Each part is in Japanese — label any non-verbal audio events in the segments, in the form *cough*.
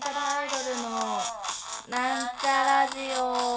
なんちゃらアイドルのなんちゃラジオ。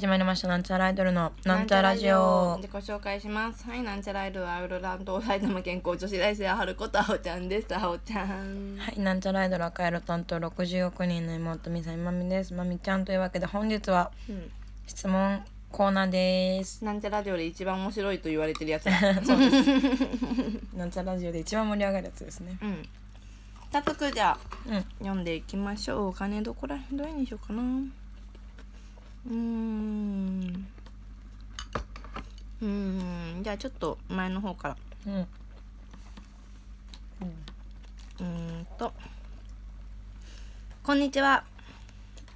始まりました。なんちゃらアイドルのなんちゃラジオ。自己紹介します。はいなんちゃらアイドルはアウロランド埼玉健康女子大生春子とあおちゃんです。あおちゃん。はいなんちゃらアイドル赤色担当60億人の妹みさみまみですまみちゃんというわけで本日はうん。質問コーナーです。なんちゃらラジオで一番面白いと言われてるやつだ。*laughs* そうです。*laughs* なんちゃらラジオで一番盛り上がるやつですね。うん。早速じゃあうん。読んでいきましょう。お金どこら辺どれにしようかなうーん。うーん。じゃあちょっと前の方から。うん。うーんと。こんにちは。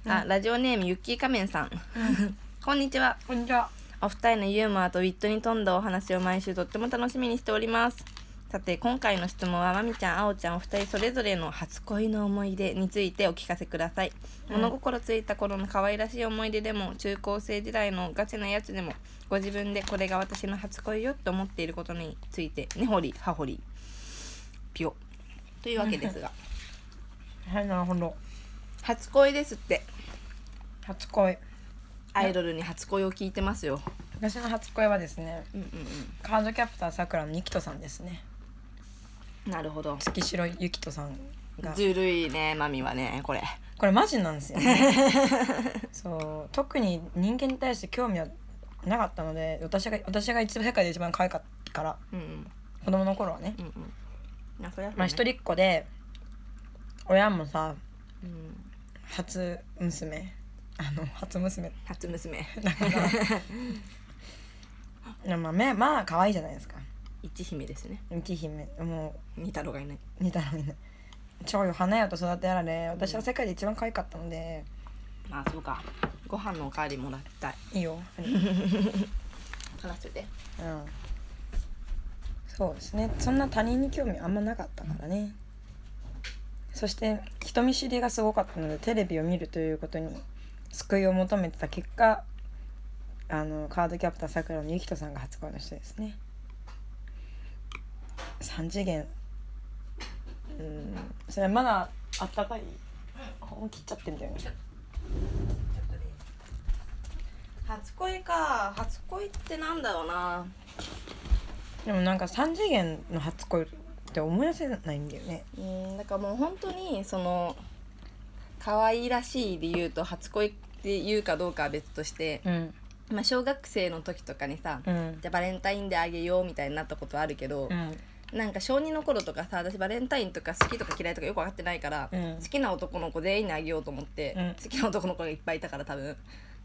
あ、ラジオネームゆっきー仮面さん。*laughs* こんにちは。こんにちは。お二人のユーモアとウィットに富んだお話を毎週とっても楽しみにしておりますさて今回の質問はまみちゃんあおちゃんお二人それぞれの初恋の思い出についてお聞かせください、物心ついた頃の可愛らしい思い出でも中高生時代のガチなやつでもご自分でこれが私の初恋よって思っていることについて根掘り葉掘りぴよというわけですが。はいなるほど。初恋ですって。初恋。アイドルに初恋を聞いてますよ。私の初恋はですねうんうんカードキャプターさくらのゆきとさんですね。うんなるほど。月城ゆきとさんが。ずるいねマミはねこれ。これマジなんですよね。*laughs* そう特に人間に対して興味はなかったので私が私が一番世界で一番可愛かったから。うんうん。子供の頃はね。うんうん。まあ一人っ子で親もさうん。初娘。あの初娘。初娘。だから。*laughs* まあめまあ可愛いじゃないですか一姫ですね。一姫。も二太郎がいない。う似たのにね超よ花よと育てられ私は世界で一番可愛かったので。まあそうか。ご飯のおかわりもらいたい。いいよ。*laughs* 話してて。うん。そうですね。そんな他人に興味あんまなかったからね。そして人見知りがすごかったのでテレビを見るということに救いを求めてた結果あのカードキャプターさくらのゆきとさんが初恋の人ですね3次元。うん。それまだあったかい？本切っちゃってんだよね。初恋か。初恋ってなんだろうな。でもなんか3次元の初恋って思い出せないんだよね。うんだからもう本当にその可愛らしい理由と初恋って言うかどうかは別として、うん。まあ、小学生の時とかにさ、うん。じゃあバレンタインであげようみたいになったことはあるけど、うんなんか小2の頃とかさ私バレンタインとか好きとか嫌いとかよく分かってないから、うん。好きな男の子全員にあげようと思って、うん。好きな男の子がいっぱいいたから多分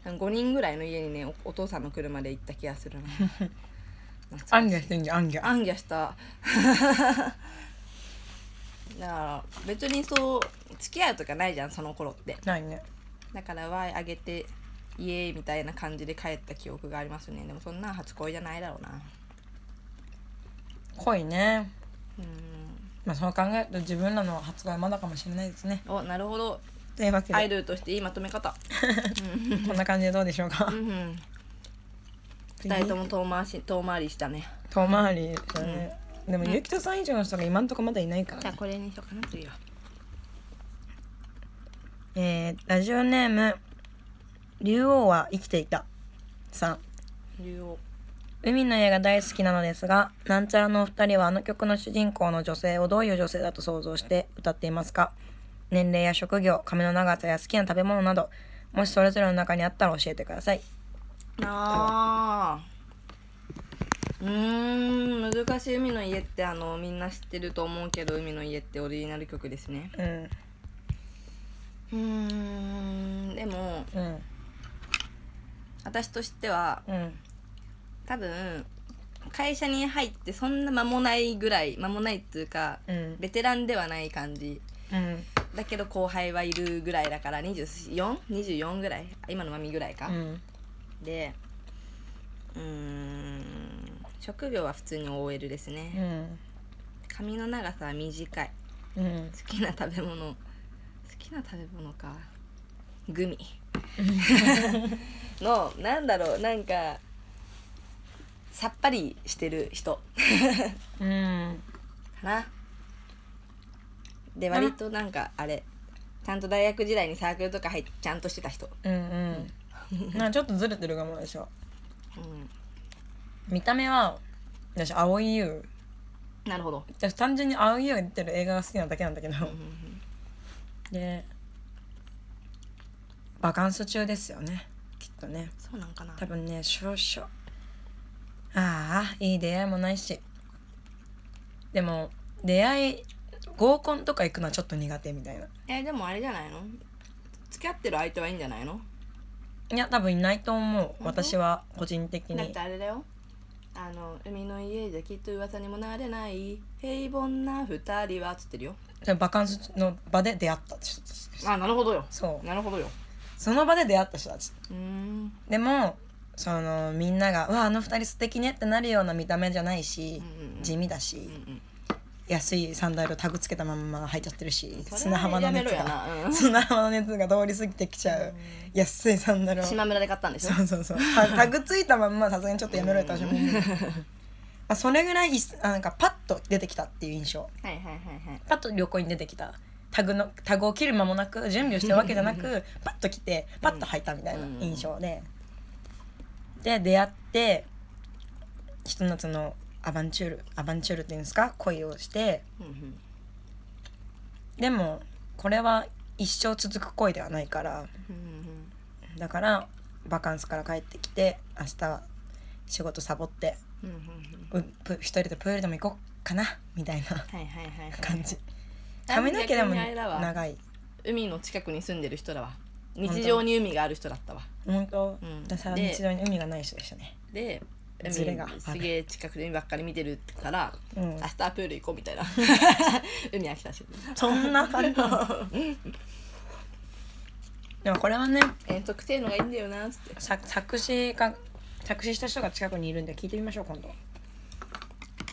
5人ぐらいの家にねおお父さんの車で行った気がするな。懐かしいアンギャしてんじゃんアンギャアンギャした。*laughs* だから別にそう付き合うとかないじゃんその頃って。ないね。だからわいあげてイエーイみたいな感じで帰った記憶がありますね。でもそんな初恋じゃないだろうな恋ね。うん。まあそう考えると自分らの初恋はまだかもしれないですね。おなるほど。というわけアイでドルとしていいまとめ方。こんな感じでどうでしょうか。うんうん。二人とも遠回し遠回りしたね。遠回りだね、でもゆきとさん以上の人が今んとこまだいないからね。じゃあこれにしようかな次は。えー、ラジオネーム竜王は生きていたさん。竜王海の家が大好きなのですがなんちゃらのお二人はあの曲の主人公の女性をどういう女性だと想像して歌っていますか？年齢や職業髪の長さや好きな食べ物などもしそれぞれの中にあったら教えてください。あー。うーん難しい海の家ってあのみんな知ってると思うけど海の家ってオリジナル曲ですね。うん。うーんでもうん。私としてはうん多分会社に入ってそんな間もないぐらい間もないっていうか、うん。ベテランではない感じ。うん。だけど後輩はいるぐらいだから 24?24 ぐらい？あ今のマミぐらいか、うん。でうーん職業は普通に OL ですうね、ん。髪の長さは短い。うん。好きな食べ物好きな食べ物か。グミ。*laughs* のなんだろうなんかさっぱりしてる人。うん。かな。でん割となんかあれ。ちゃんと大学時代にサークルとか入ってちゃんとしてた人、うんうん。*laughs* ちょっとずれてるかもでしょうん、見た目は私蒼井優。なるほど、私単純に蒼井優が出てる映画が好きなだけなんだけど。うんうん。でバカンス中ですよね。きっとね。そうなんかな。多分ね少々ああいい出会いもないし。でも出会い合コンとか行くのはちょっと苦手みたいな。えでもあれじゃないの？付き合ってる相手はいいんじゃないの？いや多分いないと思う。私は個人的だっにてあれだよ。あの海の家じゃきっと噂にもなれない平凡な二人はっつってるよ。バカンスの場で出会った人たちです。あなるほどよ。そう。なるほどよ。その場で出会った人たち。うーん。でもそのみんなが「うわあの二人素敵ね」ってなるような見た目じゃないし、うんうんうん。地味だし、うんうん。安いサンダルをタグつけたまんま履いちゃってるし砂浜の熱が。な。うん。*laughs* 砂浜の熱が通り過ぎてきちゃう。安いサンダルを。島村で買ったんでしょ？そうそうそう。タ *laughs* タグついたまんまさすがにちょっとやめろよって私も思う。まあそれぐらいなんかパッと出てきたっていう印象。はいはいはいはい。パッと旅行に出てきた。タグのタグを切る間もなく準備をしてるわけじゃなくパッと来てパッと履いたみたいな印象で、で出会ってひと夏のアバンチュールアバンチュールっていうんですか？恋をして。でもこれは一生続く恋ではないから。だからバカンスから帰ってきて明日は仕事サボってう一人でプールでも行こうかなみたいな感じ。あ髪の毛でも長い。海の近くに住んでる人だわ日常に海がある人だったわ。本当、うん。私はで日常に海がない人でしたね。でズレが。海すげえ近くで海ばっかり見てるからうん。明日はプール行こうみたいな。*laughs* 海飽きたし。そんな感じ。でもこれはね遠足っていうのがいいんだよなって。さ作詞が作詞した人が近くにいるんで聞いてみましょう今度。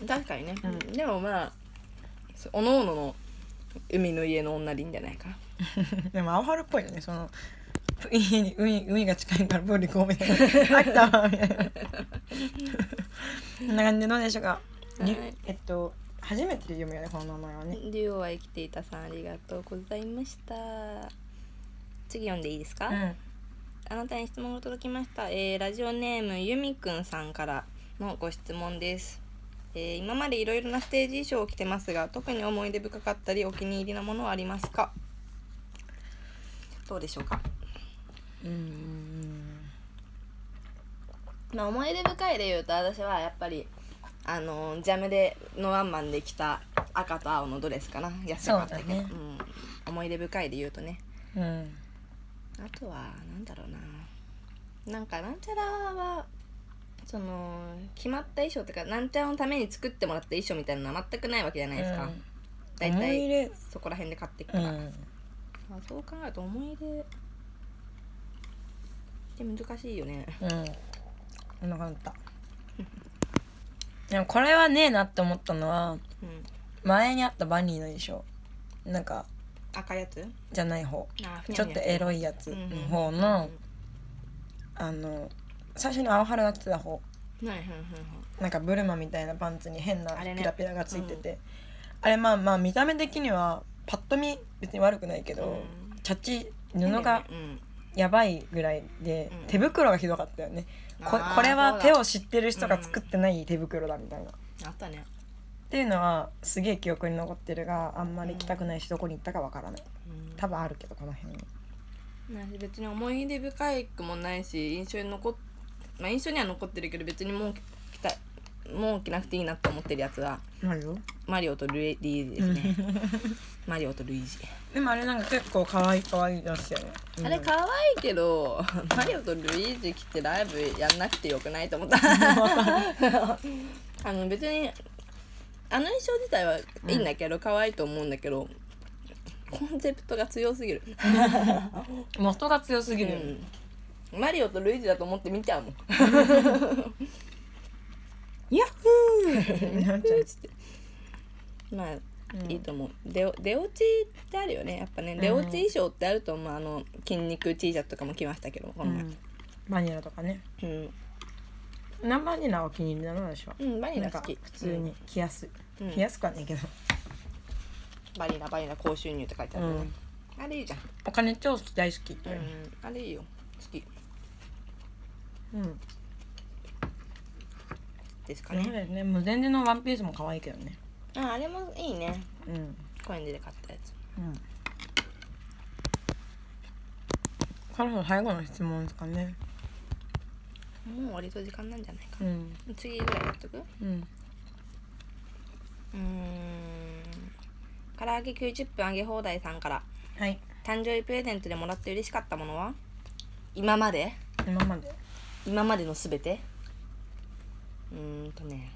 確かにね、うん。でもまあそおのおのの海の家の女でいいんじゃないか。な *laughs* でも青春っぽいよねその家に海海が近いからプール行こうみたいな飽きたわみたいな。こんな感じでどうでしょうか、りはいえっと初めて読むよねこの名前はね。デュオは生きていたさんありがとうございました。次読んでいいですか、うん。あなたに質問が届きました、えーラジオネームゆみくんさんからのご質問です、えー今までいろいろなステージ衣装を着てますが特に思い出深かったりお気に入りなものはありますか？どうでしょうか？うんまあ思い出深いで言うと私はやっぱりあのジャムでのワンマンで着た赤と青のドレスかな。安かったけど。ね。うん、思い出深いで言うとね。うん。あとはなんだろうな。なんかなんちゃらはその決まった衣装っていうかなんちゃらのために作ってもらった衣装みたいなのは全くないわけじゃないですか、うん。大体れそこら辺で買っていくから、うんまあ、そう考えると思い出って難しいよね。うん。こんな感じだった。でもこれはねえなって思ったのはうん。前にあったバニーの衣装。なんか赤いやつ？じゃない方。あちょっとエロいやつの方のあの最初に青春が着てた方。はいはいはいはい。なんかブルマみたいなパンツに変なピラピラがついてて。あれ,、まあまあ見た目的にはパッと見別に悪くないけど、うん。チャチ布がうん。やばいぐらいで、うん。手袋がひどかったよね。こあーこれは手を知ってる人が作ってない手袋だみたいな、っあったね、ていうのはすげえ記憶に残ってるがあんまり行きたくないしどこに行ったかわからない。うん。多分あるけどこの辺にまあ別に思い出深いくもないし印象に残っまあ印象には残ってるけど別にもうもう着なくていいなと思ってるやつは何よマリオとルイリージですね。マリオとルイージ、でもあれなんか結構可愛い可愛いですよね、あれ可愛いけどマリオとルイージ着てライブやんなくてよくないと思った。*laughs* あの別にあの衣装自体はいいんだけど、可愛いと思うんだけどコンセプトが強すぎる、*laughs* 元が強すぎる。うん、マリオとルイージだと思って見ちゃうもん *laughs* ヤッフーなんちゃうつって。まあうん。いいと思う。出お出落ちってあるよね。やっぱね出落ち衣装ってあると思う。あの筋肉 T シャツとかも着ましたけどこの前うん。バニラとかね。うん、生バニラは気に入りだな私は。うん、バニラ好き。普通に着やすい、うん。着やすくはねえけど、バニラバニラ高収入って書いてあるよね、あれいいじゃん。お金超好き大好き、うん。あれいいよ。好き。うんですかね。ね。無全然のワンピースも可愛いけどね。ああれもいいね。うん。コインで買ったやつ。うん。そろそろ最後の質問ですかね。もう割と時間なんじゃないかうん。次ぐらいやっとく？ううんーん。唐揚げ90分揚げ放題さんから。はい。誕生日プレゼントでもらって嬉しかったものは？今まで？今まで。今までのすべて？うーんとね。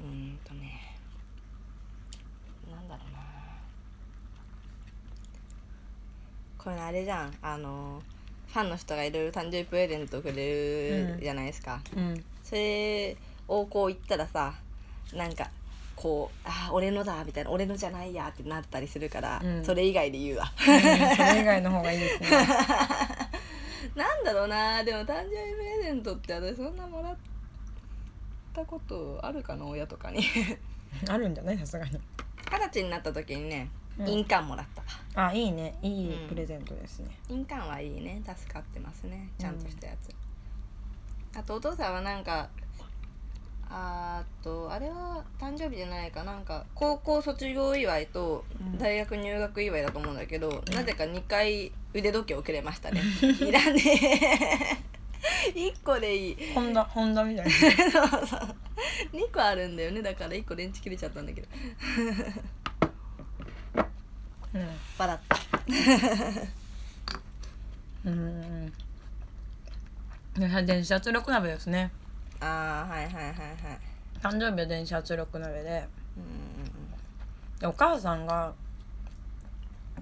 うーんとね。なんだろうな。これあれじゃん。あのファンの人がいろいろ誕生日プレゼントくれるじゃないですか、うん。それをこう言ったらさなんかこう「あー俺のだ」みたいな「俺のじゃないや」ってなったりするから、うん。それ以外で言うわ。それ以外の方がいいですね *laughs* なんだろうな。でも誕生日プレゼントって私そんなもらったことあるかな親とかに。*laughs* あるんじゃない？さすがに。二十歳になった時にねうん。印鑑もらった。わあいいね。いいうんプレゼントですね、印鑑はいいね。助かってますね。ちゃんとしたやつ、あとお父さんはなんかあとあれは誕生日じゃないか。なんか高校卒業祝いとうん。大学入学祝いだと思うんだけど、なぜか2回腕時計をくれましたね。*laughs* いらねえ。*laughs* 1個でいい。ホンダホンダみたいな。*laughs* そうそう。2個あるんだよね。だから1個電池切れちゃったんだけど。笑った。うん。うんで電子圧力鍋ですねああはいはいはいはい。誕生日は電子圧力鍋で。うんでお母さんが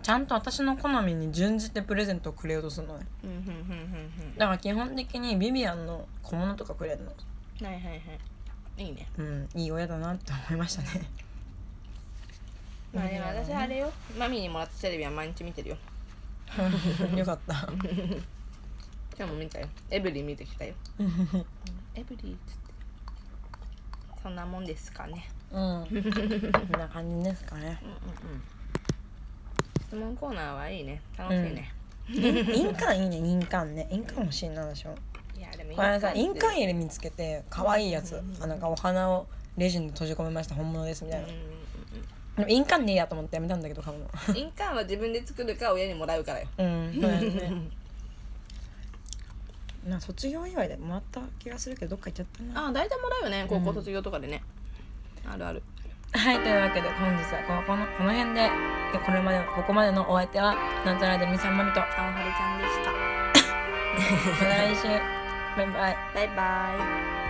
ちゃんと私の好みに準じてプレゼントをくれようとするのね。うんうんうんうんだから基本的にビビアンの小物とかくれるの。はいはいはいい。いね。うんいい親だなって思いましたね。まあでも私はあれよ。マミーにもらったテレビは毎日見てるよ。よかった。今日も見たよ。エブリィ見てきたよ *laughs* エブリィっつってそんなもんですかね。うん。こんな感じですかね。うんうん。うん質問コーナーはいいね。楽しいね、印鑑いいね。印鑑ね。印鑑欲しいなでしょいやでもこれさ印鑑い入れ見つけて可愛いやつ。あなんかお花をレジンで閉じ込めました。本物ですみたいな、でも印鑑ねえやと思ってやめたんだけど買うの。印鑑は自分で作るか親にもらうからよ。うん。そうだよね *laughs* な卒業祝いでもらった気がするけどどっか行っちゃったな。あ大体もらうよね高校卒業とかでね、あるある。はいというわけで本日はここのこの辺ででこれまでここまでのお相手はなんちゃらでみさんまみと。青春ちゃんでした *laughs* 来週。バイバイ。バイバイ